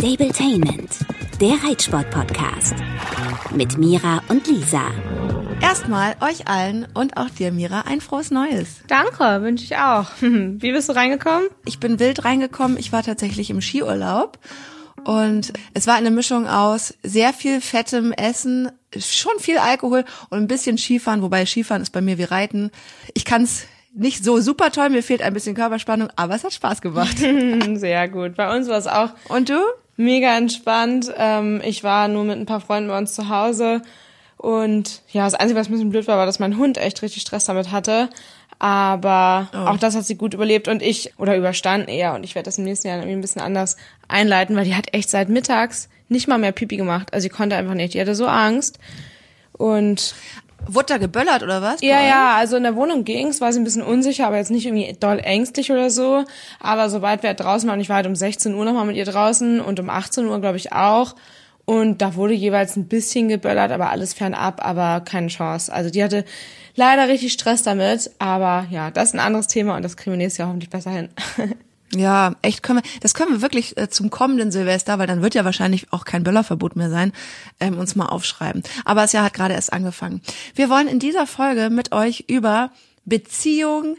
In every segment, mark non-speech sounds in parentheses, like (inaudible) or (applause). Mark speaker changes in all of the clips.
Speaker 1: Stabletainment, der Reitsport-Podcast. Mit Mira und Lisa.
Speaker 2: Erstmal euch allen und auch dir, Mira, ein frohes Neues.
Speaker 3: Danke, wünsche ich auch. (laughs) Wie bist du reingekommen?
Speaker 2: Ich bin wild reingekommen. Ich war tatsächlich im Skiurlaub. Und es war eine Mischung aus sehr viel fettem Essen, schon viel Alkohol und ein bisschen Skifahren, wobei Skifahren ist bei mir wie Reiten. Ich kann es nicht so super toll, mir fehlt ein bisschen Körperspannung, aber es hat Spaß gemacht. (laughs)
Speaker 3: Sehr gut. Bei uns war es auch.
Speaker 2: Und du?
Speaker 3: Mega entspannt. Ähm, ich war nur mit ein paar Freunden bei uns zu Hause. Und ja, das Einzige, was ein bisschen blöd war, war, dass mein Hund echt richtig Stress damit hatte. Aber oh. auch das hat sie gut überlebt und ich, oder überstanden eher. Und ich werde das im nächsten Jahr irgendwie ein bisschen anders einleiten, weil die hat echt seit mittags nicht mal mehr Pipi gemacht. Also sie konnte einfach nicht. Die hatte so Angst. Und
Speaker 2: Wurde da geböllert oder was?
Speaker 3: Ja, ja, also in der Wohnung ging's, war sie ein bisschen unsicher, aber jetzt nicht irgendwie doll ängstlich oder so. Aber sobald wir draußen waren, ich war halt um 16 Uhr nochmal mit ihr draußen und um 18 Uhr, glaube ich, auch. Und da wurde jeweils ein bisschen geböllert, aber alles fernab, aber keine Chance. Also die hatte leider richtig Stress damit, aber ja, das ist ein anderes Thema und das kriegen wir nächstes Jahr hoffentlich besser hin. (laughs)
Speaker 2: Ja, echt können wir, das können wir wirklich äh, zum kommenden Silvester, weil dann wird ja wahrscheinlich auch kein Böllerverbot mehr sein, ähm, uns mal aufschreiben. Aber das Jahr hat gerade erst angefangen. Wir wollen in dieser Folge mit euch über Beziehung,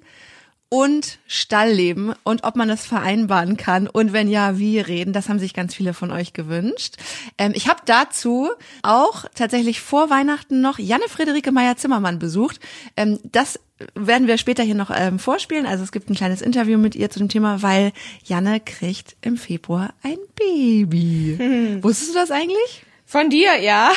Speaker 2: und Stallleben und ob man das vereinbaren kann und wenn ja, wie reden. Das haben sich ganz viele von euch gewünscht. Ähm, ich habe dazu auch tatsächlich vor Weihnachten noch Janne Friederike Meyer-Zimmermann besucht. Ähm, das werden wir später hier noch ähm, vorspielen. Also es gibt ein kleines Interview mit ihr zu dem Thema, weil Janne kriegt im Februar ein Baby. Hm. (laughs) Wusstest du das eigentlich?
Speaker 3: Von dir, ja.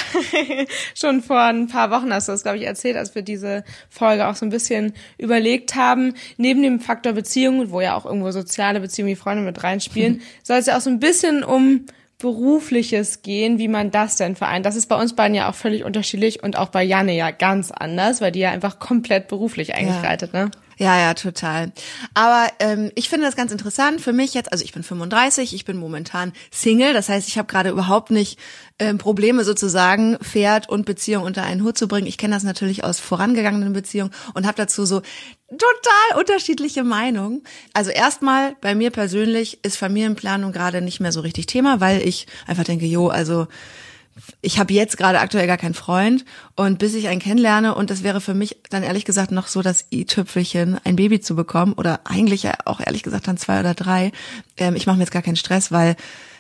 Speaker 3: (laughs) Schon vor ein paar Wochen hast du das, glaube ich, erzählt, als wir diese Folge auch so ein bisschen überlegt haben. Neben dem Faktor Beziehung, wo ja auch irgendwo soziale Beziehungen wie Freunde mit reinspielen, (laughs) soll es ja auch so ein bisschen um Berufliches gehen, wie man das denn vereint. Das ist bei uns beiden ja auch völlig unterschiedlich und auch bei Janne ja ganz anders, weil die ja einfach komplett beruflich eigentlich ja. ne?
Speaker 2: Ja, ja, total. Aber ähm, ich finde das ganz interessant für mich jetzt. Also ich bin 35, ich bin momentan Single, das heißt, ich habe gerade überhaupt nicht ähm, Probleme sozusagen Pferd und Beziehung unter einen Hut zu bringen. Ich kenne das natürlich aus vorangegangenen Beziehungen und habe dazu so total unterschiedliche Meinungen. Also erstmal bei mir persönlich ist Familienplanung gerade nicht mehr so richtig Thema, weil ich einfach denke, jo, also ich habe jetzt gerade aktuell gar keinen Freund und bis ich einen kennenlerne und das wäre für mich dann ehrlich gesagt noch so das i-Tüpfelchen, ein Baby zu bekommen oder eigentlich auch ehrlich gesagt dann zwei oder drei. Ähm, ich mache mir jetzt gar keinen Stress, weil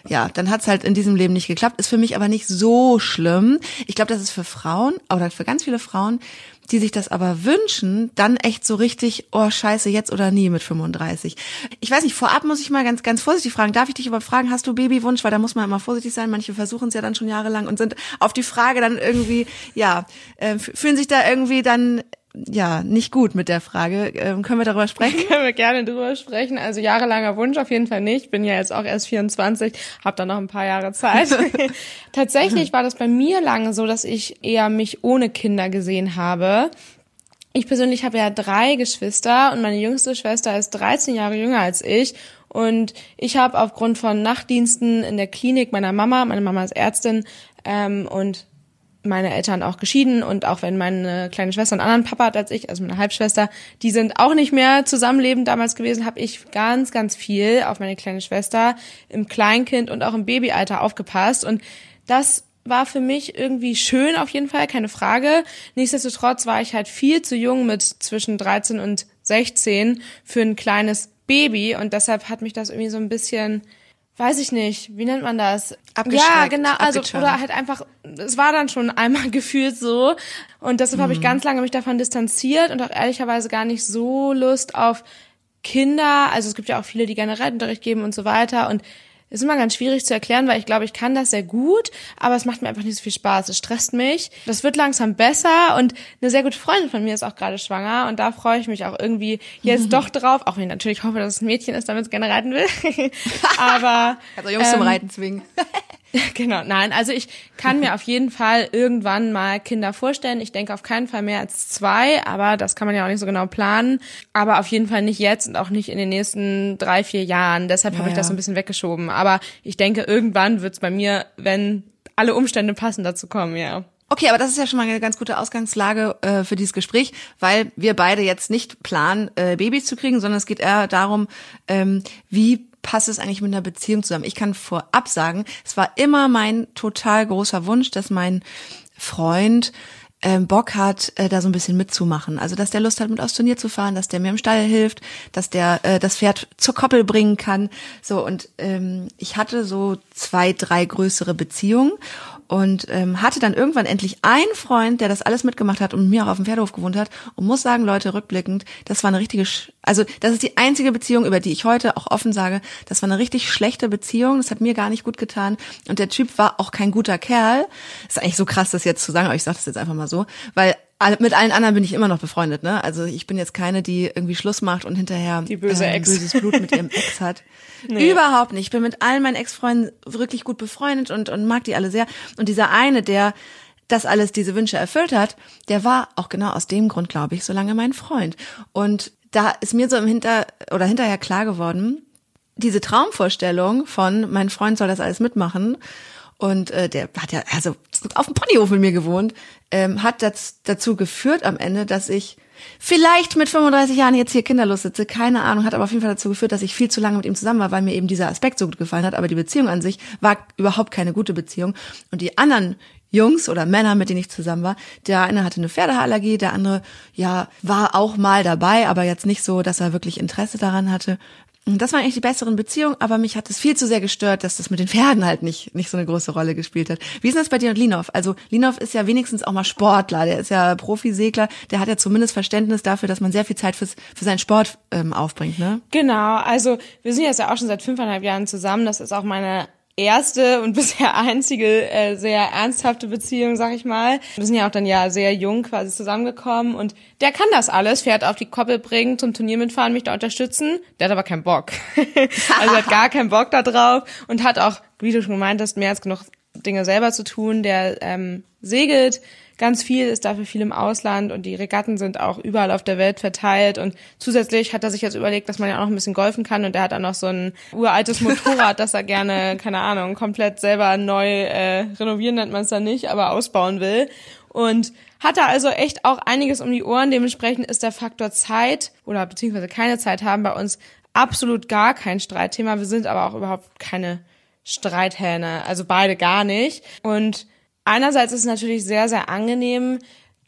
Speaker 2: ja, dann hat's halt in diesem Leben nicht geklappt. Ist für mich aber nicht so schlimm. Ich glaube, das ist für Frauen oder für ganz viele Frauen die sich das aber wünschen, dann echt so richtig, oh scheiße, jetzt oder nie mit 35. Ich weiß nicht, vorab muss ich mal ganz, ganz vorsichtig fragen, darf ich dich überhaupt fragen, hast du Babywunsch? Weil da muss man immer vorsichtig sein, manche versuchen es ja dann schon jahrelang und sind auf die Frage dann irgendwie, ja, äh, fühlen sich da irgendwie dann ja, nicht gut mit der Frage. Ähm, können wir darüber sprechen? (laughs)
Speaker 3: können wir gerne darüber sprechen. Also jahrelanger Wunsch auf jeden Fall nicht. Bin ja jetzt auch erst 24, habe da noch ein paar Jahre Zeit. (laughs) Tatsächlich war das bei mir lange so, dass ich eher mich ohne Kinder gesehen habe. Ich persönlich habe ja drei Geschwister und meine jüngste Schwester ist 13 Jahre jünger als ich. Und ich habe aufgrund von Nachtdiensten in der Klinik meiner Mama, meine Mama ist Ärztin, ähm, und meine Eltern auch geschieden und auch wenn meine kleine Schwester einen anderen Papa hat als ich, also meine Halbschwester, die sind auch nicht mehr zusammenlebend damals gewesen, habe ich ganz, ganz viel auf meine kleine Schwester im Kleinkind und auch im Babyalter aufgepasst und das war für mich irgendwie schön auf jeden Fall, keine Frage. Nichtsdestotrotz war ich halt viel zu jung mit zwischen 13 und 16 für ein kleines Baby und deshalb hat mich das irgendwie so ein bisschen weiß ich nicht, wie nennt man das? Ja, genau, also oder halt einfach, es war dann schon einmal (laughs) gefühlt so und deshalb mhm. habe ich mhm. ganz lange mich davon distanziert und auch ehrlicherweise gar nicht so Lust auf Kinder, also es gibt ja auch viele, die gerne Reitunterricht geben und so weiter und ist immer ganz schwierig zu erklären, weil ich glaube, ich kann das sehr gut, aber es macht mir einfach nicht so viel Spaß. Es stresst mich. Das wird langsam besser und eine sehr gute Freundin von mir ist auch gerade schwanger und da freue ich mich auch irgendwie jetzt (laughs) doch drauf, auch wenn ich natürlich hoffe, dass es ein Mädchen ist, damit es gerne reiten will. (laughs) aber
Speaker 2: also Jungs ähm, zum Reiten zwingen. (laughs) (laughs)
Speaker 3: genau, nein, also ich kann mir (laughs) auf jeden Fall irgendwann mal Kinder vorstellen. Ich denke auf keinen Fall mehr als zwei, aber das kann man ja auch nicht so genau planen. Aber auf jeden Fall nicht jetzt und auch nicht in den nächsten drei, vier Jahren. Deshalb ja, habe ich das so ein bisschen weggeschoben. Aber ich denke, irgendwann wird es bei mir, wenn alle Umstände passen, dazu kommen, ja.
Speaker 2: Okay, aber das ist ja schon mal eine ganz gute Ausgangslage äh, für dieses Gespräch, weil wir beide jetzt nicht planen, äh, Babys zu kriegen, sondern es geht eher darum, ähm, wie passt es eigentlich mit einer Beziehung zusammen? Ich kann vorab sagen, es war immer mein total großer Wunsch, dass mein Freund ähm, Bock hat, äh, da so ein bisschen mitzumachen. Also dass der Lust hat, mit aufs Turnier zu fahren, dass der mir im Stall hilft, dass der äh, das Pferd zur Koppel bringen kann. So und ähm, ich hatte so zwei, drei größere Beziehungen und ähm, hatte dann irgendwann endlich einen Freund, der das alles mitgemacht hat und mir auch auf dem Pferdehof gewohnt hat und muss sagen, Leute, rückblickend, das war eine richtige, Sch also das ist die einzige Beziehung, über die ich heute auch offen sage, das war eine richtig schlechte Beziehung, das hat mir gar nicht gut getan und der Typ war auch kein guter Kerl. Ist eigentlich so krass, das jetzt zu sagen, aber ich sage das jetzt einfach mal so, weil mit allen anderen bin ich immer noch befreundet, ne? Also ich bin jetzt keine, die irgendwie Schluss macht und hinterher
Speaker 3: die böse
Speaker 2: äh,
Speaker 3: Ex.
Speaker 2: böses Blut mit ihrem Ex hat. (laughs) Nee. Überhaupt nicht. Ich bin mit allen meinen Ex-Freunden wirklich gut befreundet und, und mag die alle sehr. Und dieser eine, der das alles, diese Wünsche erfüllt hat, der war auch genau aus dem Grund, glaube ich, so lange mein Freund. Und da ist mir so im Hinter oder hinterher klar geworden, diese Traumvorstellung von mein Freund soll das alles mitmachen und äh, der hat ja also auf dem Ponyhof mit mir gewohnt, ähm, hat das, dazu geführt am Ende, dass ich vielleicht mit 35 Jahren jetzt hier kinderlos sitze, keine Ahnung, hat aber auf jeden Fall dazu geführt, dass ich viel zu lange mit ihm zusammen war, weil mir eben dieser Aspekt so gut gefallen hat, aber die Beziehung an sich war überhaupt keine gute Beziehung und die anderen Jungs oder Männer, mit denen ich zusammen war. Der eine hatte eine Pferdeallergie, der andere, ja, war auch mal dabei, aber jetzt nicht so, dass er wirklich Interesse daran hatte. Das waren eigentlich die besseren Beziehungen, aber mich hat es viel zu sehr gestört, dass das mit den Pferden halt nicht, nicht so eine große Rolle gespielt hat. Wie ist das bei dir und Linov? Also Linov ist ja wenigstens auch mal Sportler, der ist ja Profisegler, der hat ja zumindest Verständnis dafür, dass man sehr viel Zeit fürs, für seinen Sport ähm, aufbringt, ne?
Speaker 3: Genau, also wir sind jetzt ja auch schon seit fünfeinhalb Jahren zusammen. Das ist auch meine erste und (laughs) bisher einzige äh, sehr ernsthafte Beziehung, sag ich mal. Wir sind ja auch dann ja sehr jung quasi zusammengekommen und der kann das alles, Pferd auf die Koppel bringen, zum Turnier mitfahren, mich da unterstützen. Der hat aber keinen Bock. (laughs) also hat gar keinen Bock da drauf und hat auch, wie du schon gemeint hast, mehr als genug Dinge selber zu tun. Der ähm, segelt ganz viel, ist dafür viel im Ausland und die Regatten sind auch überall auf der Welt verteilt und zusätzlich hat er sich jetzt überlegt, dass man ja auch noch ein bisschen golfen kann und er hat dann noch so ein uraltes (laughs) Motorrad, das er gerne, keine Ahnung, komplett selber neu äh, renovieren nennt man es dann nicht, aber ausbauen will und hat da also echt auch einiges um die Ohren. Dementsprechend ist der Faktor Zeit oder beziehungsweise keine Zeit haben bei uns absolut gar kein Streitthema. Wir sind aber auch überhaupt keine Streithähne, also beide gar nicht. Und einerseits ist es natürlich sehr, sehr angenehm,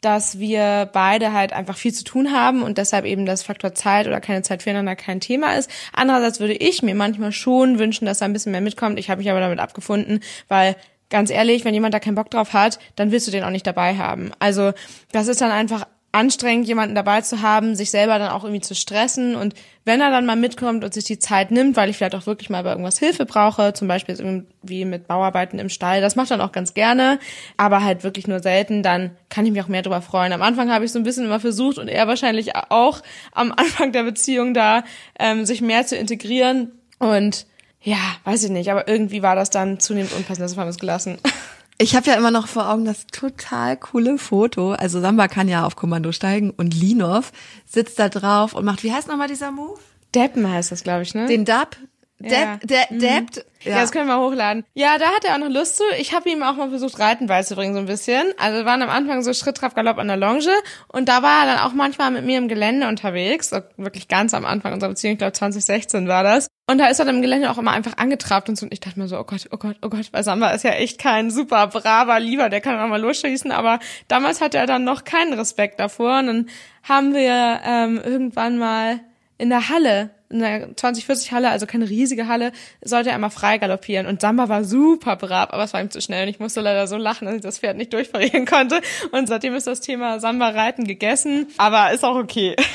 Speaker 3: dass wir beide halt einfach viel zu tun haben und deshalb eben das Faktor Zeit oder keine Zeit füreinander kein Thema ist. Andererseits würde ich mir manchmal schon wünschen, dass da ein bisschen mehr mitkommt. Ich habe mich aber damit abgefunden, weil ganz ehrlich, wenn jemand da keinen Bock drauf hat, dann willst du den auch nicht dabei haben. Also das ist dann einfach anstrengend, jemanden dabei zu haben, sich selber dann auch irgendwie zu stressen. Und wenn er dann mal mitkommt und sich die Zeit nimmt, weil ich vielleicht auch wirklich mal bei irgendwas Hilfe brauche, zum Beispiel irgendwie mit Bauarbeiten im Stall, das macht dann auch ganz gerne, aber halt wirklich nur selten, dann kann ich mich auch mehr darüber freuen. Am Anfang habe ich so ein bisschen immer versucht und er wahrscheinlich auch am Anfang der Beziehung da, ähm, sich mehr zu integrieren. Und ja, weiß ich nicht, aber irgendwie war das dann zunehmend unpassend, das haben wir es gelassen. (laughs)
Speaker 2: Ich habe ja immer noch vor Augen das total coole Foto. Also Samba kann ja auf Kommando steigen und Linov sitzt da drauf und macht, wie heißt nochmal dieser Move?
Speaker 3: Deppen heißt das, glaube ich, ne?
Speaker 2: Den Dab.
Speaker 3: Ja.
Speaker 2: Depp, de,
Speaker 3: Mhm.
Speaker 2: deppt.
Speaker 3: Ja. das können wir hochladen. Ja, da hat er auch noch Lust zu. Ich habe ihm auch mal versucht, Reiten beizubringen, so ein bisschen. Also wir waren am Anfang so Schritt, Trab, Galopp an der Longe. Und da war er dann auch manchmal mit mir im Gelände unterwegs. So wirklich ganz am Anfang unserer Beziehung, ich glaube 2016 war das. Und da ist er dann im Gelände auch immer einfach angetrabt und so. Und ich dachte mir so, oh Gott, oh Gott, oh Gott, weil Samba ist ja echt kein super braver Lieber, der kann auch mal losschießen. Aber damals hatte er dann noch keinen Respekt davor. Und dann haben wir ähm, irgendwann mal in der Halle in der 2040 Halle, also keine riesige Halle, sollte er mal frei galoppieren. Und Samba war super brav, aber es war ihm zu schnell. Und ich musste leider so lachen, dass ich das Pferd nicht durchparieren konnte. Und seitdem ist das Thema Samba-Reiten gegessen. Aber ist auch okay. (laughs)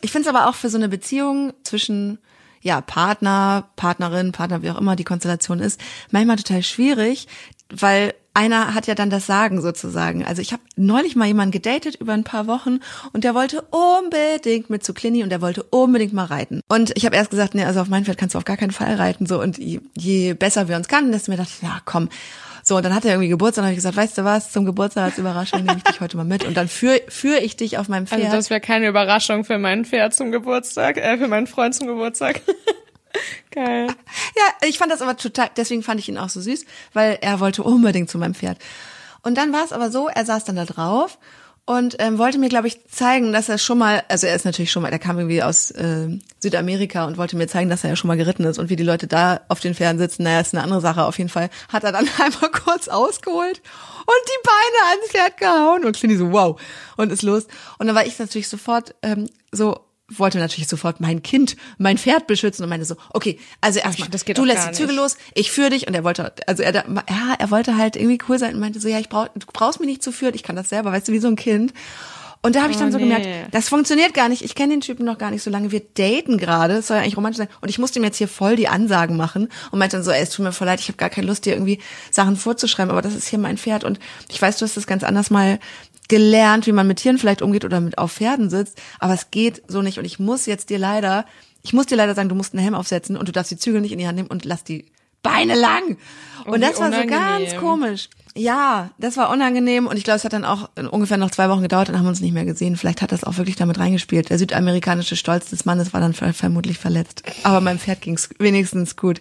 Speaker 2: Ich finde es aber auch für so eine Beziehung zwischen ja, Partner, Partnerin, Partner, wie auch immer die Konstellation ist, manchmal total schwierig, weil einer hat ja dann das Sagen sozusagen. Also ich habe neulich mal jemanden gedatet über ein paar Wochen und der wollte unbedingt mit zu Clini und der wollte unbedingt mal reiten. Und ich habe erst gesagt, nee, also auf mein Pferd kannst du auf gar keinen Fall reiten. So und je, je besser wir uns kannten, desto mehr dachte ich, ja komm. So, und dann hat er irgendwie Geburtstag und habe ich gesagt, weißt du was, zum Geburtstag als Überraschung nehme ich dich heute mal mit und dann führe führ ich dich auf meinem Pferd.
Speaker 3: Also das wäre keine Überraschung für mein Pferd zum Geburtstag, äh, für meinen Freund zum Geburtstag. (laughs) Geil. (laughs)
Speaker 2: Ja, ich fand das aber total, deswegen fand ich ihn auch so süß, weil er wollte unbedingt zu meinem Pferd. Und dann war es aber so, er saß dann da drauf und ähm, wollte mir, glaube ich, zeigen, dass er schon mal, also er ist natürlich schon mal, der kam irgendwie aus äh, Südamerika und wollte mir zeigen, dass er ja schon mal geritten ist und wie die Leute da auf den Pferden sitzen, naja, ist eine andere Sache. Auf jeden Fall hat er dann (laughs) einmal kurz ausgeholt und die Beine ans Pferd gehauen und Clini so, wow, und ist los. Und dann war ich natürlich sofort ähm, so, wollte natürlich sofort mein Kind, mein Pferd beschützen und meinte so, okay, also erstmal, du lässt die Zügel los, ich führe dich und er wollte, also er, ja, er wollte halt irgendwie cool sein und meinte so, ja, ich brauch, du brauchst mich nicht zu führen, ich kann das selber, weißt du, wie so ein Kind. Und da habe ich dann oh, so nee. gemerkt, das funktioniert gar nicht. Ich kenne den Typen noch gar nicht so lange. Wir daten gerade. Es soll ja eigentlich romantisch sein. Und ich musste ihm jetzt hier voll die Ansagen machen und meinte dann so, ey, es tut mir voll leid, ich habe gar keine Lust, dir irgendwie Sachen vorzuschreiben, aber das ist hier mein Pferd. Und ich weiß, du hast das ganz anders mal gelernt, wie man mit Tieren vielleicht umgeht oder mit auf Pferden sitzt, aber es geht so nicht und ich muss jetzt dir leider, ich muss dir leider sagen, du musst einen Helm aufsetzen und du darfst die Zügel nicht in die Hand nehmen und lass die Beine lang. Oh, und das war so ganz komisch. Ja, das war unangenehm und ich glaube, es hat dann auch ungefähr noch zwei Wochen gedauert und haben uns nicht mehr gesehen. Vielleicht hat das auch wirklich damit reingespielt. Der südamerikanische Stolz des Mannes war dann vermutlich verletzt. Aber meinem Pferd ging's wenigstens gut.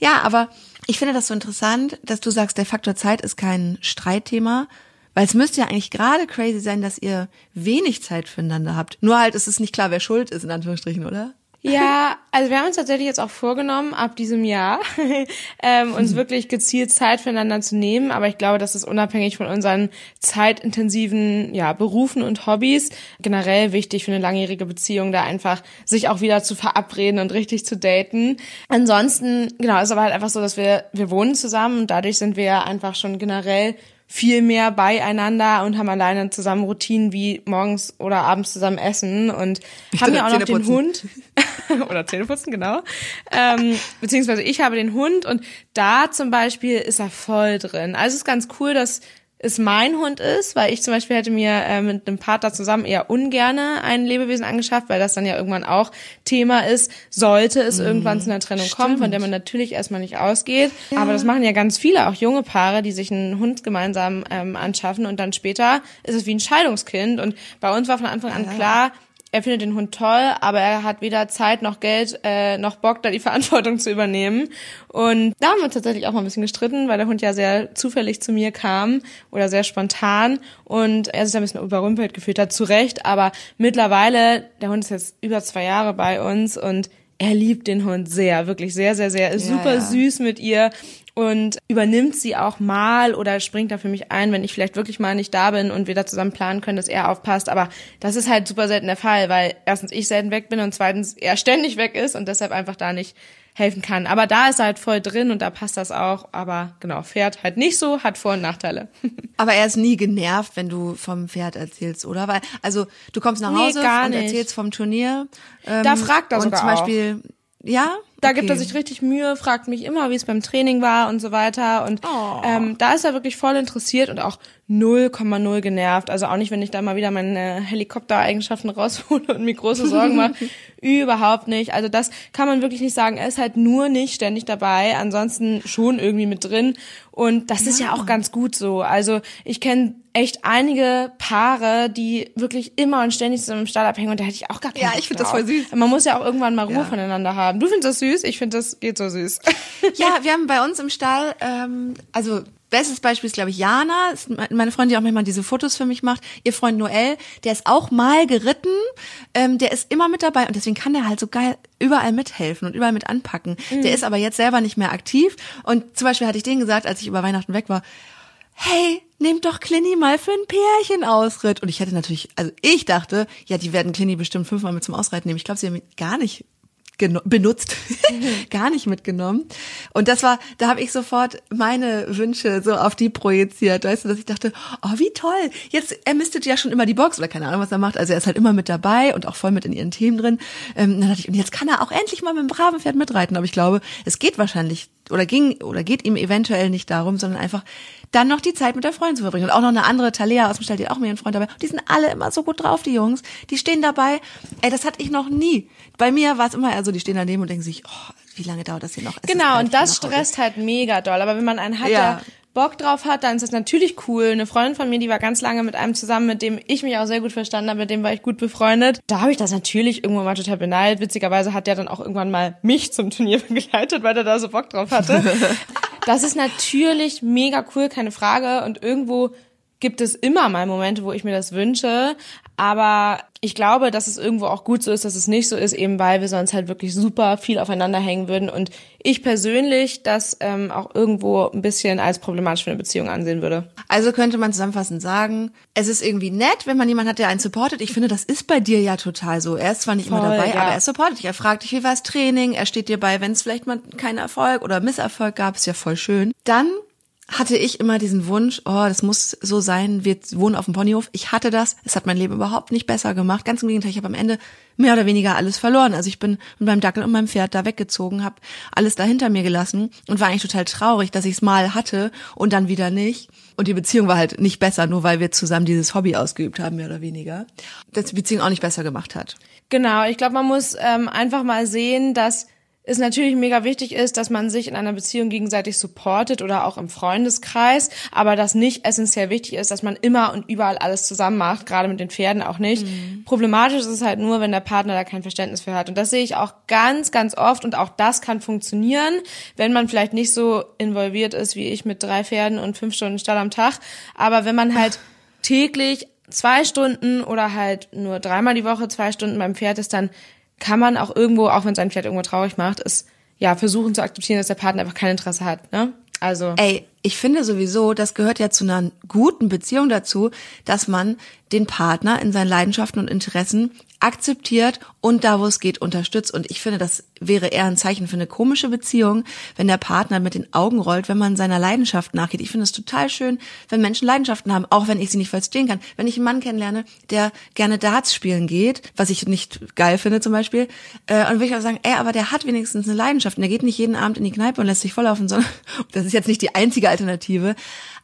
Speaker 2: Ja, aber ich finde das so interessant, dass du sagst, der Faktor Zeit ist kein Streitthema, weil es müsste ja eigentlich gerade crazy sein, dass ihr wenig Zeit füreinander habt. Nur halt ist es nicht klar, wer schuld ist, in Anführungsstrichen, oder?
Speaker 3: Ja, also wir haben uns tatsächlich jetzt auch vorgenommen, ab diesem Jahr (laughs) ähm, uns wirklich gezielt Zeit füreinander zu nehmen. Aber ich glaube, das ist unabhängig von unseren zeitintensiven ja, Berufen und Hobbys generell wichtig für eine langjährige Beziehung, da einfach sich auch wieder zu verabreden und richtig zu daten. Ansonsten, genau, ist aber halt einfach so, dass wir, wir wohnen zusammen und dadurch sind wir einfach schon generell viel mehr beieinander und haben alleine zusammen Routinen wie morgens oder abends zusammen essen und ich haben ja auch noch den Hund (laughs) oder Zähneputzen, genau. Ähm, beziehungsweise ich habe den Hund und da zum Beispiel ist er voll drin. Also es ist ganz cool, dass es mein Hund ist, weil ich zum Beispiel hätte mir äh, mit einem Partner zusammen eher ungerne ein Lebewesen angeschafft, weil das dann ja irgendwann auch Thema ist, sollte es mm, irgendwann zu einer Trennung stimmt. kommen, von der man natürlich erstmal nicht ausgeht. Ja. Aber das machen ja ganz viele, auch junge Paare, die sich einen Hund gemeinsam ähm, anschaffen und dann später ist es wie ein Scheidungskind. Und bei uns war von Anfang an ja. klar, er findet den Hund toll, aber er hat weder Zeit noch Geld äh, noch Bock, da die Verantwortung zu übernehmen. Und da haben wir tatsächlich auch mal ein bisschen gestritten, weil der Hund ja sehr zufällig zu mir kam oder sehr spontan und er sich da ein bisschen überrümpelt gefühlt hat, zu Recht. Aber mittlerweile, der Hund ist jetzt über zwei Jahre bei uns und er liebt den Hund sehr, wirklich sehr, sehr, sehr. Ist ja, super ja. süß mit ihr und übernimmt sie auch mal oder springt da für mich ein, wenn ich vielleicht wirklich mal nicht da bin und wir da zusammen planen können, dass er aufpasst. Aber das ist halt super selten der Fall, weil erstens ich selten weg bin und zweitens er ständig weg ist und deshalb einfach da nicht helfen kann. Aber da ist er halt voll drin und da passt das auch. Aber genau, Pferd halt nicht so, hat Vor- und Nachteile. (laughs)
Speaker 2: Aber er ist nie genervt, wenn du vom Pferd erzählst, oder? Weil, also du kommst nach Hause nee, und erzählst vom Turnier.
Speaker 3: Ähm, da fragt er sogar
Speaker 2: und zum Beispiel,
Speaker 3: auch.
Speaker 2: ja?
Speaker 3: Da okay. gibt er sich richtig Mühe, fragt mich immer, wie es beim Training war und so weiter. Und oh. ähm, da ist er wirklich voll interessiert und auch 0,0 genervt. Also auch nicht, wenn ich da mal wieder meine Helikoptereigenschaften raushole und mir große Sorgen mache. (laughs) Überhaupt nicht. Also das kann man wirklich nicht sagen. Er ist halt nur nicht ständig dabei, ansonsten schon irgendwie mit drin. Und das ja. ist ja auch ganz gut so. Also ich kenne echt einige Paare, die wirklich immer und ständig zusammen im Stall abhängen und da hätte ich auch gar keine
Speaker 2: Ja, ich finde das voll süß.
Speaker 3: Man muss ja auch irgendwann mal Ruhe ja. voneinander haben. Du findest das süß? Ich finde das geht so süß. (laughs)
Speaker 2: Ja, wir haben bei uns im Stall, ähm, also Bestes Beispiel ist, glaube ich, Jana, meine Freundin, die auch manchmal diese Fotos für mich macht. Ihr Freund Noel, der ist auch mal geritten, ähm, der ist immer mit dabei und deswegen kann der halt so geil überall mithelfen und überall mit anpacken. Mhm. Der ist aber jetzt selber nicht mehr aktiv und zum Beispiel hatte ich denen gesagt, als ich über Weihnachten weg war, hey, nehmt doch Clinny mal für ein Pärchenausritt. Und ich hätte natürlich, also ich dachte, ja, die werden Clinny bestimmt fünfmal mit zum Ausreiten nehmen. Ich glaube, sie haben gar nicht benutzt, mhm. (laughs) gar nicht mitgenommen. Und das war, da habe ich sofort meine Wünsche so auf die projiziert, weißt du, dass ich dachte, oh, wie toll. Jetzt, er mistet ja schon immer die Box oder keine Ahnung, was er macht. Also er ist halt immer mit dabei und auch voll mit in ihren Themen drin. Ähm, dann dachte ich, und jetzt kann er auch endlich mal mit dem braven Pferd mitreiten. Aber ich glaube, es geht wahrscheinlich oder ging oder geht ihm eventuell nicht darum, sondern einfach dann noch die Zeit mit der Freundin zu verbringen. Und auch noch eine andere Talea aus dem Stall, die hat auch mir einen Freund dabei. Die sind alle immer so gut drauf, die Jungs. Die stehen dabei. Ey, das hatte ich noch nie. Bei mir war es immer eher so, die stehen daneben und denken sich, oh, wie lange dauert das hier noch?
Speaker 3: Es genau, und das stresst halt mega doll. Aber wenn man einen hat, ja. der Bock drauf hat, dann ist das natürlich cool. Eine Freundin von mir, die war ganz lange mit einem zusammen, mit dem ich mich auch sehr gut verstanden habe, mit dem war ich gut befreundet. Da habe ich das natürlich irgendwann mal total beneidet. Witzigerweise hat der dann auch irgendwann mal mich zum Turnier (laughs) begleitet, weil er da so Bock drauf hatte. (laughs) das ist natürlich mega cool, keine Frage. Und irgendwo gibt es immer mal Momente, wo ich mir das wünsche. Aber ich glaube, dass es irgendwo auch gut so ist, dass es nicht so ist, eben weil wir sonst halt wirklich super viel aufeinander hängen würden. Und ich persönlich das ähm, auch irgendwo ein bisschen als problematisch für eine Beziehung ansehen würde.
Speaker 2: Also könnte man zusammenfassend sagen, es ist irgendwie nett, wenn man jemanden hat, der einen supportet. Ich finde, das ist bei dir ja total so. Er ist zwar nicht
Speaker 3: Voll,
Speaker 2: immer dabei,
Speaker 3: ja.
Speaker 2: aber er supportet dich. Er fragt dich, wie war das Training? Er steht dir bei, wenn es vielleicht mal keinen Erfolg oder Misserfolg gab, ist ja voll schön. Dann hatte ich immer diesen Wunsch, oh, das muss so sein, wir wohnen auf dem Ponyhof. Ich hatte das, es hat mein Leben überhaupt nicht besser gemacht. Ganz im Gegenteil, ich habe am Ende mehr oder weniger alles verloren. Also ich bin mit meinem Dackel und meinem Pferd da weggezogen, habe alles da hinter mir gelassen und war eigentlich total traurig, dass ich es mal hatte und dann wieder nicht. Und die Beziehung war halt nicht besser, nur weil wir zusammen dieses Hobby ausgeübt haben, mehr oder weniger. Dass die Beziehung auch nicht besser gemacht hat.
Speaker 3: Genau, ich glaube, man muss ähm, einfach mal sehen, dass es natürlich mega wichtig ist, dass man sich in einer Beziehung gegenseitig supportet oder auch im Freundeskreis, aber dass nicht essentiell wichtig ist, dass man immer und überall alles zusammen macht, gerade mit den Pferden auch nicht.
Speaker 2: Mhm.
Speaker 3: Problematisch ist es halt nur, wenn der Partner da kein Verständnis für hat. Und das sehe ich auch ganz, ganz oft und auch das kann funktionieren, wenn man vielleicht nicht so involviert ist wie ich mit drei Pferden und fünf Stunden Stall am Tag. Aber wenn man halt täglich zwei Stunden oder halt nur dreimal die Woche zwei Stunden beim Pferd ist, dann kann man auch irgendwo, auch wenn sein Pferd irgendwo traurig macht, es ja versuchen zu akzeptieren, dass der Partner einfach kein Interesse hat. Ne? Also
Speaker 2: Ey, ich finde sowieso, das gehört ja zu einer guten Beziehung dazu, dass man den Partner in seinen Leidenschaften und Interessen akzeptiert und da, wo es geht, unterstützt. Und ich finde, das wäre eher ein Zeichen für eine komische Beziehung, wenn der Partner mit den Augen rollt, wenn man seiner Leidenschaft nachgeht. Ich finde es total schön, wenn Menschen Leidenschaften haben, auch wenn ich sie nicht verstehen kann. Wenn ich einen Mann kennenlerne, der gerne Darts spielen geht, was ich nicht geil finde zum Beispiel, äh, und will ich auch sagen, ey, aber der hat wenigstens eine Leidenschaft und der geht nicht jeden Abend in die Kneipe und lässt sich volllaufen, sondern (laughs) das ist jetzt nicht die einzige Alternative.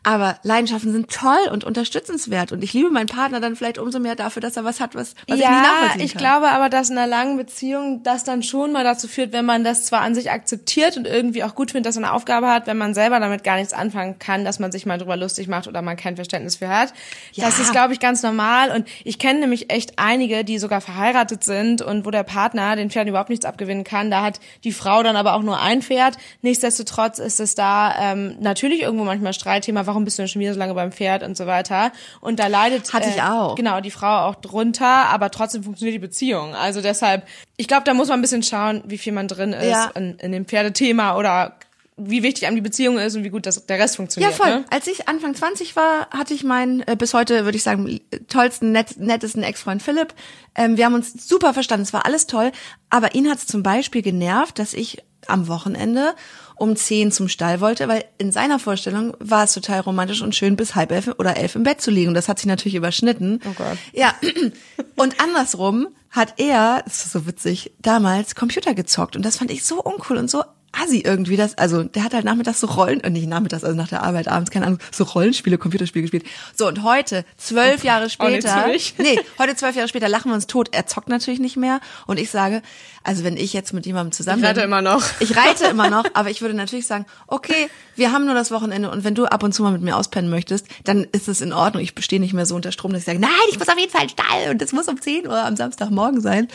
Speaker 2: Aber Leidenschaften sind toll und unterstützenswert und ich liebe meinen Partner dann vielleicht umso mehr dafür, dass er was hat, was, was ich nicht
Speaker 3: ja,
Speaker 2: nachvollziehen
Speaker 3: ich
Speaker 2: kann.
Speaker 3: glaube aber, dass in einer langen Beziehung das dann schon mal dazu führt, wenn man das zwar an sich akzeptiert und irgendwie auch gut findet, dass man eine Aufgabe hat, wenn man selber damit gar nichts anfangen kann, dass man sich mal drüber lustig macht oder man kein Verständnis für hat.
Speaker 2: Ja.
Speaker 3: Das ist, glaube ich, ganz normal und ich kenne nämlich echt einige, die sogar verheiratet sind und wo der Partner den Pferden überhaupt nichts abgewinnen kann. Da hat die Frau dann aber auch nur ein Pferd. Nichtsdestotrotz ist es da ähm, natürlich irgendwo manchmal Streitthema, warum bist du denn schon wieder so lange beim Pferd und so weiter. Und da leidet
Speaker 2: Hatte ich auch.
Speaker 3: Genau, die Frau auch drunter, aber trotzdem funktioniert die Beziehung. Also deshalb, ich glaube, da muss man ein bisschen schauen, wie viel man drin ist
Speaker 2: Ja.
Speaker 3: in, in dem Pferdethema oder wie wichtig einem die Beziehung ist und wie gut das, der Rest
Speaker 2: Ja,
Speaker 3: funktioniert.
Speaker 2: voll.
Speaker 3: Ne?
Speaker 2: Als ich Anfang 20 war, hatte ich meinen, äh, bis heute würde ich sagen, tollsten, nett, nettesten Ex-Freund Philipp. Ähm, wir haben uns super verstanden, es war alles toll. Aber ihn hat es zum Beispiel genervt, dass ich am Wochenende um 10 zum Stall wollte, weil in seiner Vorstellung war es total romantisch und schön, bis halb elf oder elf im Bett zu liegen. Und das hat sich natürlich überschnitten.
Speaker 3: Oh Gott.
Speaker 2: Ja. (clears throat) Und andersrum hat er, das ist so witzig, damals Computer gezockt. Und das fand ich so uncool und so assi irgendwie. Das, also der hat halt nachmittags so Rollen, äh, nicht nachmittags, also nach der Arbeit abends, keine Ahnung, so Rollenspiele, Computerspiele gespielt. So, und heute, zwölf Jahre
Speaker 3: nicht
Speaker 2: später,
Speaker 3: mich. (laughs)
Speaker 2: nee, heute zwölf Jahre später lachen wir uns tot. Er zockt natürlich nicht mehr. Und ich sage, also wenn ich jetzt mit jemandem zusammen
Speaker 3: Ich reite
Speaker 2: bin,
Speaker 3: immer noch.
Speaker 2: Ich reite immer noch, (laughs) aber ich würde natürlich sagen, okay, wir haben nur das Wochenende und wenn du ab und zu mal mit mir auspennen möchtest, dann ist es in Ordnung. Ich stehe nicht mehr so unter Strom, dass ich sage, nein, ich muss auf jeden Fall in den Stall und es muss um 10 Uhr am Samstagmorgen sein.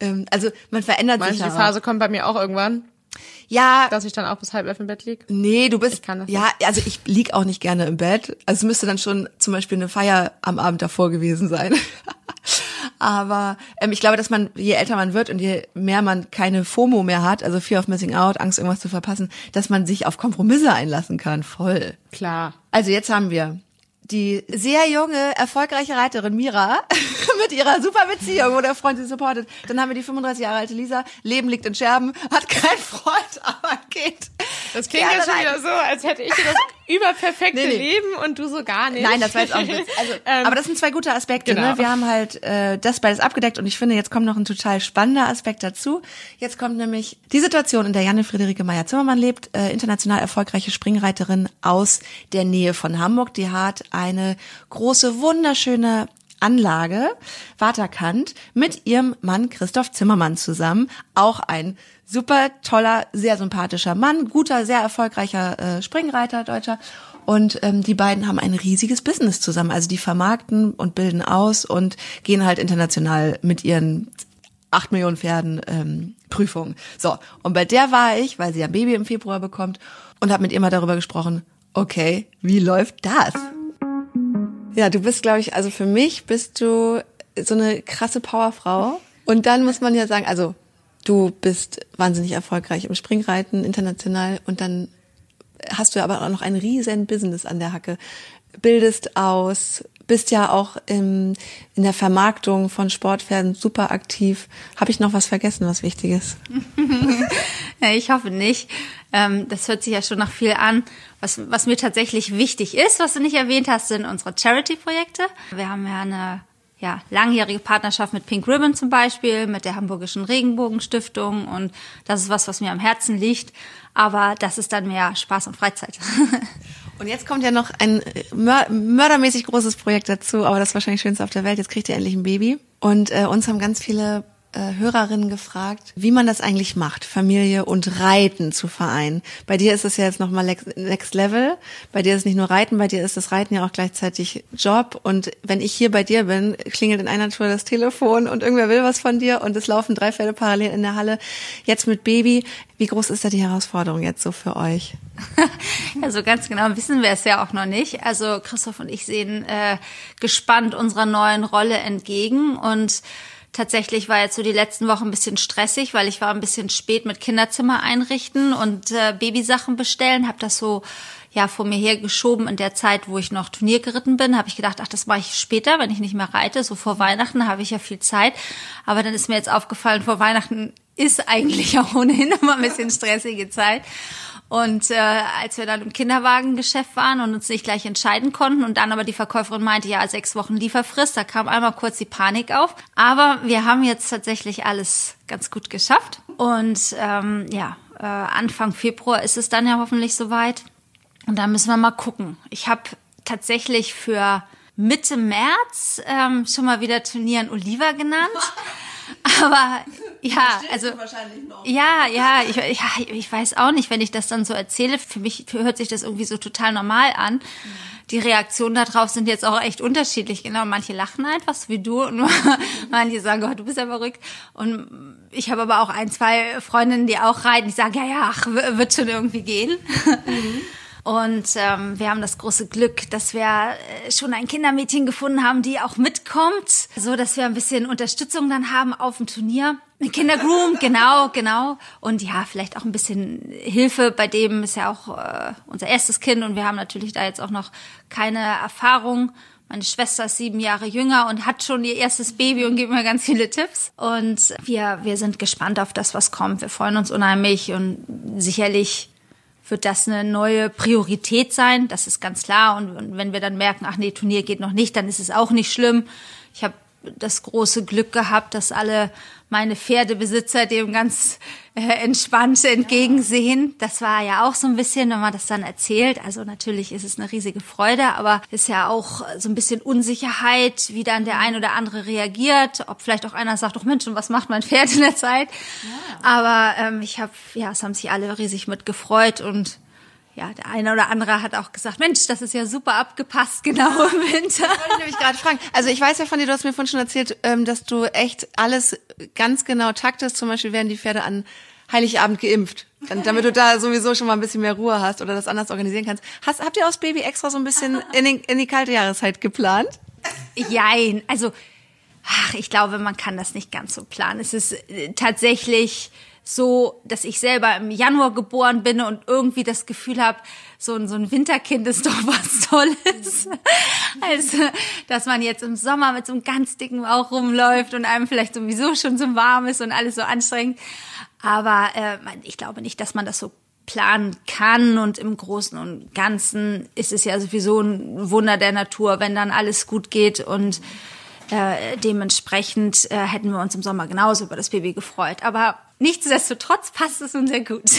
Speaker 2: Ähm, also man verändert
Speaker 3: Meinst
Speaker 2: sich
Speaker 3: die. Phase kommt bei mir auch irgendwann,
Speaker 2: Ja,
Speaker 3: dass ich dann auch bis halb elf im Bett lieg?
Speaker 2: nee, du bist,
Speaker 3: Ich kann das
Speaker 2: ja, also ich lieg auch nicht gerne im Bett. Also es müsste dann schon zum Beispiel eine Feier am Abend davor gewesen sein. (laughs) Aber ähm, ich glaube, dass man, je älter man wird und je mehr man keine FOMO mehr hat, also Fear of Missing Out, Angst, irgendwas zu verpassen, dass man sich auf Kompromisse einlassen kann. Voll.
Speaker 3: Klar.
Speaker 2: Also jetzt haben wir die sehr junge, erfolgreiche Reiterin Mira (laughs) mit ihrer super Beziehung, wo der Freund sie supportet. Dann haben wir die 35 Jahre alte Lisa, Leben liegt in Scherben, hat keinen Freund, (laughs) aber geht.
Speaker 3: Das klingt ja schon wieder so, als hätte ich das überperfekte
Speaker 2: Nee, nee.
Speaker 3: Leben und du so gar nicht.
Speaker 2: Nein, das war jetzt auch Witz. (laughs) Also,
Speaker 3: Ähm,
Speaker 2: aber das sind zwei gute Aspekte.
Speaker 3: genau.
Speaker 2: Ne? Wir haben halt äh, das beides abgedeckt und ich finde, jetzt kommt noch ein total spannender Aspekt dazu. Jetzt kommt nämlich die Situation, in der Janne Friederike Meyer-Zimmermann lebt, äh, international erfolgreiche Springreiterin aus der Nähe von Hamburg. Die hat eine große, wunderschöne Anlage, Waterkant, mit ihrem Mann Christoph Zimmermann zusammen. Auch ein super toller, sehr sympathischer Mann, guter, sehr erfolgreicher äh, Springreiter, Deutscher. Und ähm, die beiden haben ein riesiges Business zusammen. Also die vermarkten und bilden aus und gehen halt international mit ihren acht Millionen Pferden ähm, Prüfungen. So, und bei der war ich, weil sie ein Baby im Februar bekommt und habe mit ihr mal darüber gesprochen, okay, wie läuft das? Ja, du bist, glaube ich, also für mich bist du so eine krasse Powerfrau. Und dann muss man ja sagen, also du bist wahnsinnig erfolgreich im Springreiten international und dann hast du aber auch noch ein riesen Business an der Hacke. Bildest aus, bist ja auch im, in der Vermarktung von Sportpferden super aktiv. Habe ich noch was vergessen, was wichtig ist? (laughs)
Speaker 4: ich hoffe nicht. Ähm, das hört sich ja schon nach viel an. Was, was mir tatsächlich wichtig ist, was du nicht erwähnt hast, sind unsere Charity-Projekte. Wir haben ja eine ja, langjährige Partnerschaft mit Pink Ribbon zum Beispiel, mit der Hamburgischen Regenbogenstiftung und das ist was, was mir am Herzen liegt. Aber das ist dann mehr Spaß und Freizeit. (laughs)
Speaker 2: Und jetzt kommt ja noch ein mördermäßig großes Projekt dazu, aber das wahrscheinlich schönste auf der Welt. Jetzt kriegt ihr endlich ein Baby. Und äh, uns haben ganz viele äh, Hörerinnen gefragt, wie man das eigentlich macht, Familie und Reiten zu vereinen. Bei dir ist es ja jetzt nochmal Next Level. Bei dir ist es nicht nur Reiten, bei dir ist das Reiten ja auch gleichzeitig Job. Und wenn ich hier bei dir bin, klingelt in einer Tour das Telefon und irgendwer will was von dir und es laufen drei Pferde parallel in der Halle. Jetzt mit Baby. Wie groß ist da die Herausforderung jetzt so für euch? (laughs)
Speaker 4: Also ganz genau wissen wir es ja auch noch nicht. Also Christoph und ich sehen äh, gespannt unserer neuen Rolle entgegen und Tatsächlich war jetzt so die letzten Wochen ein bisschen stressig, weil ich war ein bisschen spät mit Kinderzimmer einrichten und äh, Babysachen bestellen, habe das so ja vor mir hergeschoben in der Zeit, wo ich noch Turnier geritten bin, habe ich gedacht, ach, das mache ich später, wenn ich nicht mehr reite. So vor Weihnachten habe ich ja viel Zeit. Aber dann ist mir jetzt aufgefallen, vor Weihnachten ist eigentlich auch ohnehin (laughs) immer ein bisschen stressige Zeit. Und äh, als wir dann im Kinderwagengeschäft waren und uns nicht gleich entscheiden konnten und dann aber die Verkäuferin meinte, ja, sechs Wochen Lieferfrist, da kam einmal kurz die Panik auf. Aber wir haben jetzt tatsächlich alles ganz gut geschafft. Und ähm, ja, äh, Anfang Februar ist es dann ja hoffentlich soweit. Und da müssen wir mal gucken. Ich habe tatsächlich für Mitte März ähm, schon mal wieder Turnier in Oliva genannt. (laughs) Aber ja, also ja, ja, ich, ja, ich weiß auch nicht, wenn ich das dann so erzähle. Für mich hört sich das irgendwie so total normal an. Die Reaktionen darauf sind jetzt auch echt unterschiedlich. Genau, manche lachen einfach, so wie du, und (laughs) manche sagen, Gott, du bist ja verrückt. Und ich habe aber auch ein, zwei Freundinnen, die auch reiten, die sagen, ja, ja, ach, wird schon irgendwie gehen. Mhm. Und ähm, wir haben das große Glück, dass wir äh, schon ein Kindermädchen gefunden haben, die auch mitkommt, so dass wir ein bisschen Unterstützung dann haben auf dem Turnier. Kindergroom, (laughs) genau, genau. Und ja, vielleicht auch ein bisschen Hilfe. Bei dem ist ja auch äh, unser erstes Kind und wir haben natürlich da jetzt auch noch keine Erfahrung. Meine Schwester ist sieben Jahre jünger und hat schon ihr erstes Baby und gibt mir ganz viele Tipps. Und wir, wir sind gespannt auf das, was kommt. Wir freuen uns unheimlich und sicherlich wird das eine neue Priorität sein. Das ist ganz klar. Und, wenn wir dann merken, ach nee, Turnier geht noch nicht, dann ist es auch nicht schlimm. Ich habe das große Glück gehabt, dass alle meine Pferdebesitzer dem ganz äh, entspannt entgegensehen. Das war ja auch so ein bisschen, wenn man das dann erzählt. Also natürlich ist es eine riesige Freude, aber ist ja auch so ein bisschen Unsicherheit, wie dann der ein oder andere reagiert. Ob vielleicht auch einer sagt, doch Mensch, und was macht mein Pferd in der Zeit? Ja. Aber ähm, ich habe, ja, es haben sich alle riesig mitgefreut und ja, der eine oder andere hat auch gesagt, Mensch, das ist ja super abgepasst, genau im (laughs) Winter.
Speaker 2: Das wollte ich nämlich gerade fragen. Also ich weiß ja von dir, du hast mir vorhin schon erzählt, ähm, dass du echt alles ganz genau taktest. Zum Beispiel werden die Pferde an Heiligabend geimpft. Damit du da sowieso schon mal ein bisschen mehr Ruhe hast oder das anders organisieren kannst. Hast, habt ihr aus Baby extra so ein bisschen (laughs) in, den, in die kalte Jahreszeit geplant?
Speaker 4: Jein, also ach, ich glaube, man kann das nicht ganz so planen. Es ist äh, tatsächlich so, dass ich selber im Januar geboren bin und irgendwie das Gefühl habe, so ein, so ein Winterkind ist (laughs) doch was Tolles. Also, dass man jetzt im Sommer mit so einem ganz dicken Bauch rumläuft und einem vielleicht sowieso schon so warm ist und alles so anstrengend. Aber äh, ich glaube nicht, dass man das so planen kann und im Großen und Ganzen ist es ja sowieso ein Wunder der Natur, wenn dann alles gut geht und äh, dementsprechend äh, hätten wir uns im Sommer genauso über das Baby gefreut. Aber nichtsdestotrotz passt es nun sehr gut. (laughs)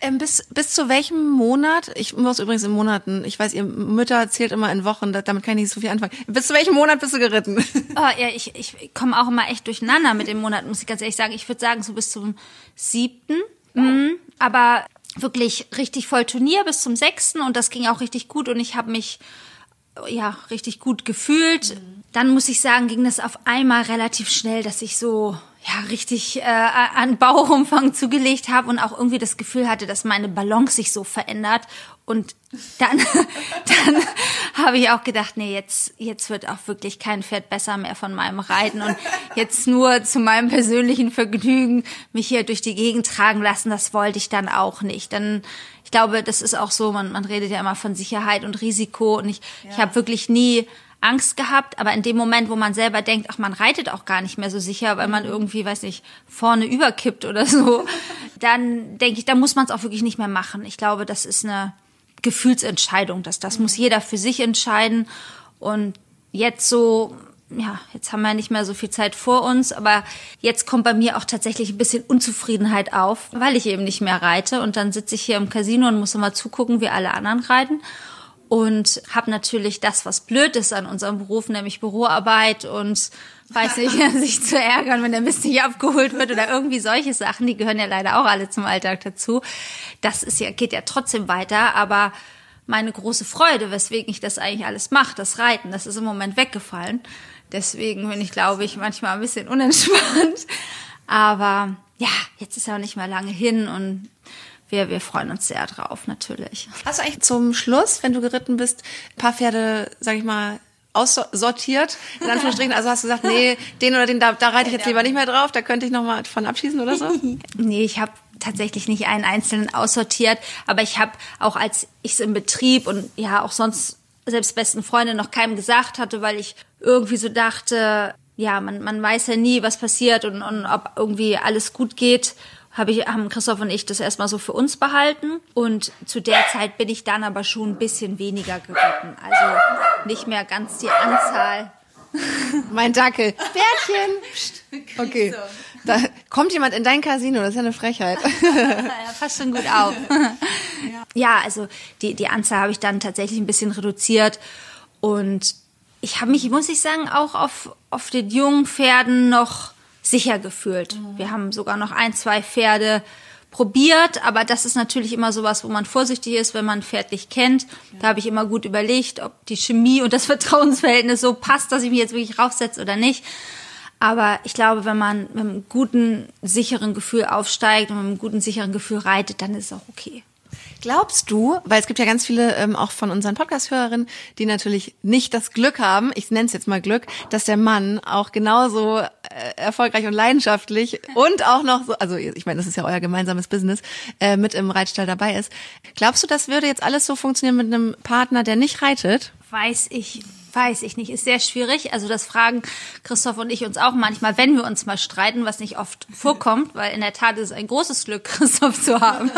Speaker 2: Ähm, bis, bis zu welchem Monat? Ich muss übrigens in Monaten, ich weiß, ihr Mütter zählt immer in Wochen, damit kann ich nicht so viel anfangen. Bis zu welchem Monat bist du geritten? (laughs)
Speaker 4: Oh, ja, ich, ich komme auch immer echt durcheinander mit den Monaten, muss ich ganz ehrlich sagen. Ich würde sagen, so bis zum siebten. Wow. Mhm, aber wirklich richtig voll Turnier bis zum sechsten und das ging auch richtig gut und ich habe mich ja richtig gut gefühlt. Mhm. Dann muss ich sagen, ging das auf einmal relativ schnell, dass ich so ja richtig äh, an Bauchumfang zugelegt habe und auch irgendwie das Gefühl hatte, dass meine Balance sich so verändert und dann, (laughs) dann habe ich auch gedacht, nee, jetzt, jetzt wird auch wirklich kein Pferd besser mehr von meinem Reiten und jetzt nur zu meinem persönlichen Vergnügen mich hier durch die Gegend tragen lassen, das wollte ich dann auch nicht. Dann, ich glaube, das ist auch so, man, man redet ja immer von Sicherheit und Risiko und ich, ja. ich habe wirklich nie Angst gehabt, aber in dem Moment, wo man selber denkt, ach, man reitet auch gar nicht mehr so sicher, weil man irgendwie, weiß nicht, vorne überkippt oder so, (laughs) dann denke ich, da muss man es auch wirklich nicht mehr machen. Ich glaube, das ist eine Gefühlsentscheidung. Das, das muss jeder für sich entscheiden. Und jetzt so, ja, jetzt haben wir nicht mehr so viel Zeit vor uns, aber jetzt kommt bei mir auch tatsächlich ein bisschen Unzufriedenheit auf, weil ich eben nicht mehr reite. Und dann sitze ich hier im Casino und muss immer zugucken, wie alle anderen reiten und habe natürlich das, was blöd ist an unserem Beruf, nämlich Büroarbeit und weiß nicht, (laughs) sich zu ärgern, wenn der Mist nicht abgeholt wird oder irgendwie solche Sachen, die gehören ja leider auch alle zum Alltag dazu. Das ist ja, geht ja trotzdem weiter, aber meine große Freude, weswegen ich das eigentlich alles mache, das Reiten, das ist im Moment weggefallen. Deswegen bin ich, glaube ich, manchmal ein bisschen unentspannt. Aber ja, jetzt ist ja auch nicht mehr lange hin und wir, wir freuen uns sehr drauf, natürlich.
Speaker 2: Hast du eigentlich zum Schluss, wenn du geritten bist, ein paar Pferde, sag ich mal, aussortiert, in Anführungsstrichen. Also hast du gesagt, nee, den oder den, da, da reite ich jetzt lieber nicht mehr drauf, da könnte ich noch mal von abschießen oder so? (laughs)
Speaker 4: nee, ich habe tatsächlich nicht einen einzelnen aussortiert, aber ich habe auch als ich es im Betrieb und ja auch sonst selbst besten Freunde noch keinem gesagt hatte, weil ich irgendwie so dachte, ja, man, man weiß ja nie, was passiert und, und ob irgendwie alles gut geht habe ich, haben Christoph und ich das erstmal so für uns behalten. Und zu der Zeit bin ich dann aber schon ein bisschen weniger geritten. Also nicht mehr ganz die Anzahl. (laughs)
Speaker 2: Mein Dackel. Bärchen. Okay. Da kommt jemand in dein Casino, das ist ja eine Frechheit. (laughs)
Speaker 4: ja, passt schon gut auf. (laughs) Ja, also die, die Anzahl habe ich dann tatsächlich ein bisschen reduziert. Und ich habe mich, muss ich sagen, auch auf, auf den jungen Pferden noch sicher gefühlt. Mhm. Wir haben sogar noch ein, zwei Pferde probiert, aber das ist natürlich immer sowas, wo man vorsichtig ist, wenn man ein Pferd nicht kennt. Ja. Da habe ich immer gut überlegt, ob die Chemie und das (laughs) Vertrauensverhältnis so passt, dass ich mich jetzt wirklich raufsetze oder nicht. Aber ich glaube, wenn man mit einem guten, sicheren Gefühl aufsteigt und mit einem guten, sicheren Gefühl reitet, dann ist es auch okay.
Speaker 2: Glaubst du, weil es gibt ja ganz viele ähm, auch von unseren Podcast-Hörerinnen, die natürlich nicht das Glück haben, ich nenne es jetzt mal Glück, dass der Mann auch genauso äh, erfolgreich und leidenschaftlich (laughs) und auch noch so, also ich meine, das ist ja euer gemeinsames Business, äh, mit im Reitstall dabei ist. Glaubst du, das würde jetzt alles so funktionieren mit einem Partner, der nicht reitet?
Speaker 4: Weiß ich Weiß ich nicht, ist sehr schwierig. Also das fragen Christoph und ich uns auch manchmal, wenn wir uns mal streiten, was nicht oft (laughs) vorkommt, weil in der Tat ist es ein großes Glück, (laughs) Christoph zu haben.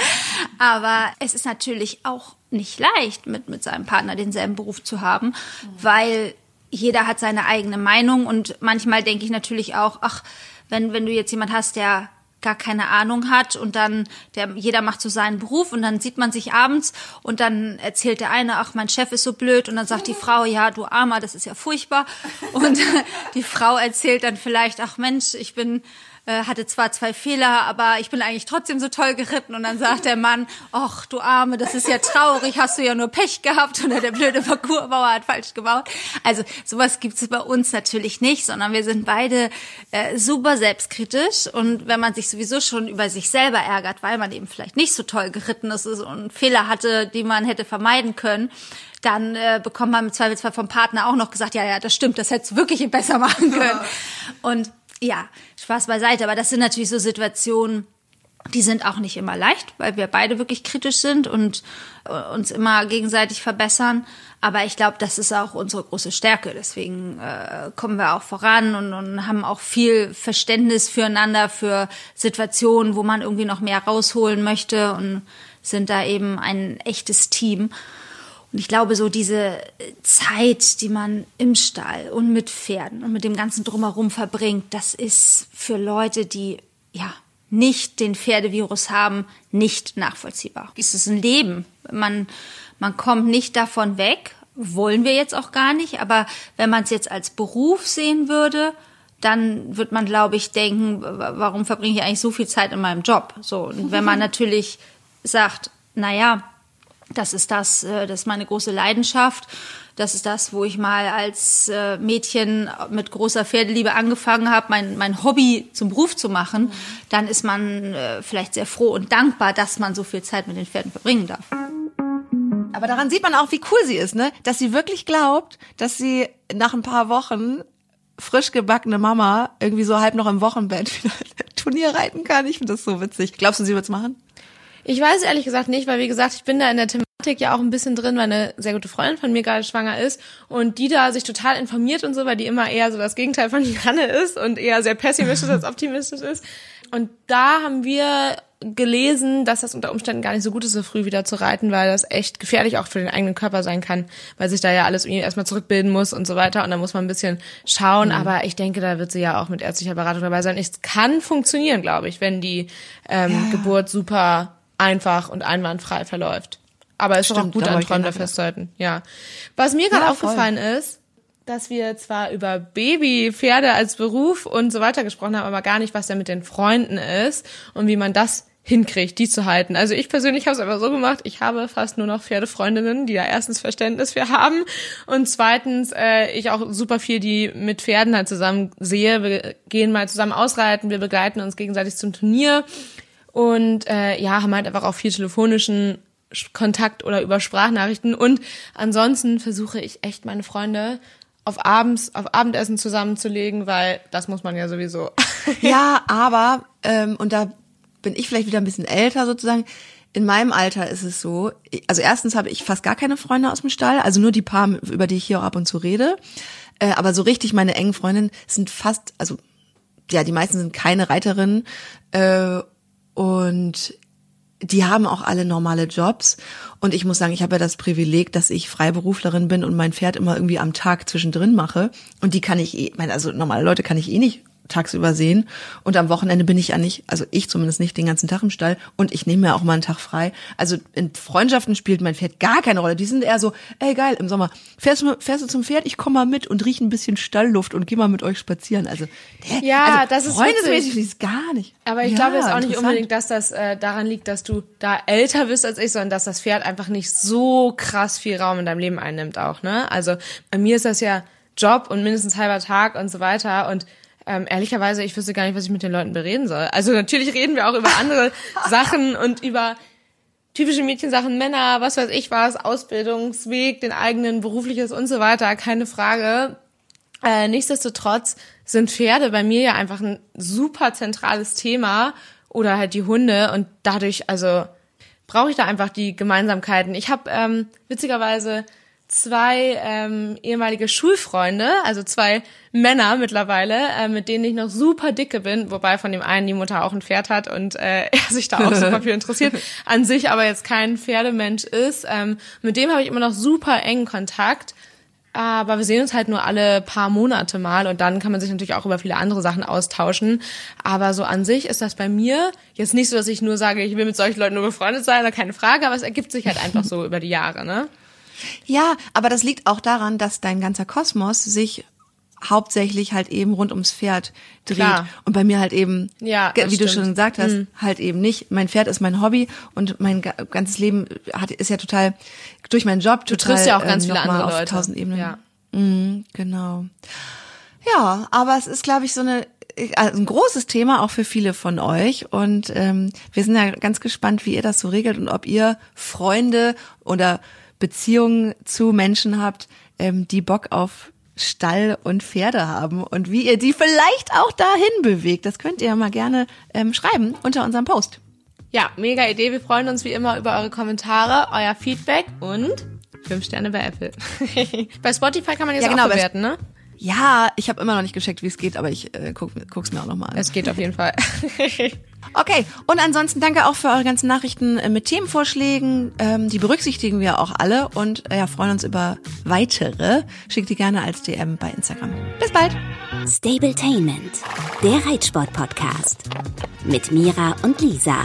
Speaker 4: (laughs) Aber es ist natürlich auch nicht leicht, mit, mit seinem Partner denselben Beruf zu haben, weil jeder hat seine eigene Meinung und manchmal denke ich natürlich auch, ach, wenn, wenn du jetzt jemand hast, der gar keine Ahnung hat und dann der jeder macht so seinen Beruf und dann sieht man sich abends und dann erzählt der eine ach mein Chef ist so blöd und dann sagt die Frau ja du armer das ist ja furchtbar. Und (laughs) die Frau erzählt dann vielleicht ach Mensch ich bin äh, hatte zwar zwei Fehler, aber ich bin eigentlich trotzdem so toll geritten. Und dann sagt der Mann, ach du Arme, das ist ja traurig, hast du ja nur Pech gehabt oder der blöde Parcoursbauer hat falsch gebaut. Also sowas gibt's bei uns natürlich nicht, sondern wir sind beide äh, super selbstkritisch. Und wenn man sich sowieso schon über sich selber ärgert, weil man eben vielleicht nicht so toll geritten ist und Fehler hatte, die man hätte vermeiden können, dann äh, bekommt man im Zweifelsfall vom Partner auch noch gesagt, ja, ja, das stimmt, das hättest du wirklich besser machen können. (laughs) Und ja, Spaß beiseite, aber das sind natürlich so Situationen, die sind auch nicht immer leicht, weil wir beide wirklich kritisch sind und äh, uns immer gegenseitig verbessern. Aber ich glaube, das ist auch unsere große Stärke. Deswegen äh, kommen wir auch voran und, und haben auch viel Verständnis füreinander, für Situationen, wo man irgendwie noch mehr rausholen möchte und sind da eben ein echtes Team. Und ich glaube, so diese Zeit, die man im Stall und mit Pferden und mit dem ganzen Drumherum verbringt, das ist für Leute, die, ja, nicht den Pferdevirus haben, nicht nachvollziehbar. Es ist ein Leben. Man, man kommt nicht davon weg. Wollen wir jetzt auch gar nicht. Aber wenn man es jetzt als Beruf sehen würde, dann wird man, glaube ich, denken, warum verbringe ich eigentlich so viel Zeit in meinem Job? So. Und wenn man (laughs) natürlich sagt, na ja, Das ist das, äh, das ist meine große Leidenschaft. Das ist das, wo ich mal als äh, Mädchen mit großer Pferdeliebe angefangen habe, mein, mein Hobby zum Beruf zu machen. Dann ist man äh, vielleicht sehr froh und dankbar, dass man so viel Zeit mit den Pferden verbringen darf.
Speaker 2: Aber daran sieht man auch, wie cool sie ist, ne? Dass sie wirklich glaubt, dass sie nach ein paar Wochen frisch gebackene Mama irgendwie so halb noch im Wochenbett (laughs) wieder Turnier reiten kann. Ich finde das so witzig. Glaubst du, sie wird's machen?
Speaker 3: Ich weiß ehrlich gesagt nicht, weil wie gesagt, ich bin da in der Thematik ja auch ein bisschen drin, weil eine sehr gute Freundin von mir gerade schwanger ist und die da sich total informiert und so, weil die immer eher so das Gegenteil von (laughs) Janne ist und eher sehr pessimistisch als optimistisch ist. Und da haben wir gelesen, dass das unter Umständen gar nicht so gut ist, so früh wieder zu reiten, weil das echt gefährlich auch für den eigenen Körper sein kann, weil sich da ja alles irgendwie erstmal zurückbilden muss und so weiter. Und da muss man ein bisschen schauen. Mhm. Aber ich denke, da wird sie ja auch mit ärztlicher Beratung dabei sein. Es kann funktionieren, glaube ich, wenn die ähm, ja. Geburt super einfach und einwandfrei verläuft. Aber es ist auch gut an Träumen festzuhalten. Ja. Was mir gerade ja, aufgefallen ist, dass wir zwar über Babypferde als Beruf und so weiter gesprochen haben, aber gar nicht, was da mit den Freunden ist und wie man das hinkriegt, die zu halten. Also ich persönlich habe es einfach so gemacht, ich habe fast nur noch Pferdefreundinnen, die da erstens Verständnis für haben und zweitens äh, ich auch super viel die mit Pferden halt zusammen sehe. Wir gehen mal zusammen ausreiten, wir begleiten uns gegenseitig zum Turnier und äh, ja, haben halt einfach auch viel telefonischen Kontakt oder über Sprachnachrichten und ansonsten versuche ich echt meine Freunde auf abends, auf Abendessen zusammenzulegen, weil das muss man ja sowieso. (laughs)
Speaker 2: ja, aber, ähm, und da bin ich vielleicht wieder ein bisschen älter sozusagen. In meinem Alter ist es so, also erstens habe ich fast gar keine Freunde aus dem Stall, also nur die paar, über die ich hier auch ab und zu rede. Äh, aber so richtig meine engen Freundinnen sind fast, also ja, die meisten sind keine Reiterinnen. Äh, und die haben auch alle normale Jobs. Und ich muss sagen, ich habe ja das Privileg, dass ich Freiberuflerin bin und mein Pferd immer irgendwie am Tag zwischendrin mache. Und die kann ich eh, meine, also normale Leute kann ich eh nicht tagsüber sehen. Und am Wochenende bin ich ja nicht, also ich zumindest nicht den ganzen Tag im Stall und ich nehme mir auch mal einen Tag frei. Also in Freundschaften spielt mein Pferd gar keine Rolle. Die sind eher so, ey geil, im Sommer, fährst du, fährst du zum Pferd, ich komme mal mit und riech ein bisschen Stallluft und geh mal mit euch spazieren. Also,
Speaker 3: der, ja, also, das ist
Speaker 2: freundesmäßig ist gar nicht.
Speaker 3: Aber ich ja, glaube jetzt auch nicht unbedingt, dass das äh, daran liegt, dass du da älter bist als ich, sondern dass das Pferd einfach nicht so krass viel Raum in deinem Leben einnimmt auch, ne? Also bei mir ist das ja Job und mindestens halber Tag und so weiter und ähm, ehrlicherweise, ich wüsste gar nicht, was ich mit den Leuten bereden soll. Also natürlich reden wir auch über andere (laughs) Sachen und über typische Mädchensachen, Männer, was weiß ich was, Ausbildungsweg, den eigenen berufliches und so weiter, keine Frage. Äh, nichtsdestotrotz sind Pferde bei mir ja einfach ein super zentrales Thema oder halt die Hunde und dadurch, also brauche ich da einfach die Gemeinsamkeiten. Ich habe ähm, witzigerweise zwei ähm, ehemalige Schulfreunde, also zwei Männer mittlerweile, äh, mit denen ich noch super dicke bin, wobei von dem einen die Mutter auch ein Pferd hat und äh, (laughs) er sich da auch super viel interessiert, (laughs) an sich aber jetzt kein Pferdemensch ist. Ähm, mit dem habe ich immer noch super engen Kontakt. Aber wir sehen uns halt nur alle paar Monate mal und dann kann man sich natürlich auch über viele andere Sachen austauschen. Aber so an sich ist das bei mir jetzt nicht so, dass ich nur sage, ich will mit solchen Leuten nur befreundet sein, oder keine Frage, aber es ergibt sich halt einfach (laughs) so über die Jahre, ne?
Speaker 2: Ja, aber das liegt auch daran, dass dein ganzer Kosmos sich hauptsächlich halt eben rund ums Pferd dreht. Klar. Und bei mir halt eben, ja, wie stimmt. du schon gesagt hast, mhm. halt eben nicht. Mein Pferd ist mein Hobby und mein ganzes Leben hat, ist ja total durch meinen Job total. Du
Speaker 3: triffst ja auch ganz ähm, viele andere
Speaker 2: auf
Speaker 3: Leute.
Speaker 2: tausend Ebenen. Ja. Mhm, genau. Ja, aber es ist, glaube ich, so eine also ein großes Thema auch für viele von euch und ähm, wir sind ja ganz gespannt, wie ihr das so regelt und ob ihr Freunde oder Beziehungen zu Menschen habt, ähm, die Bock auf Stall und Pferde haben und wie ihr die vielleicht auch dahin bewegt. Das könnt ihr mal gerne ähm, schreiben unter unserem Post.
Speaker 3: Ja, mega Idee. Wir freuen uns wie immer über eure Kommentare, euer Feedback und fünf Sterne bei Apple. (laughs) bei Spotify kann man jetzt ja, genau, auch bewerten, ne?
Speaker 2: Ja, ich habe immer noch nicht gescheckt, wie es geht, aber ich äh, guck, guck's mir auch nochmal an.
Speaker 3: Es geht auf jeden Fall. (laughs)
Speaker 2: okay, und ansonsten danke auch für eure ganzen Nachrichten äh, mit Themenvorschlägen. Ähm, die berücksichtigen wir auch alle und äh, ja, freuen uns über weitere. Schickt die gerne als DM bei Instagram. Bis bald.
Speaker 1: Stabletainment, der Reitsport-Podcast mit Mira und Lisa.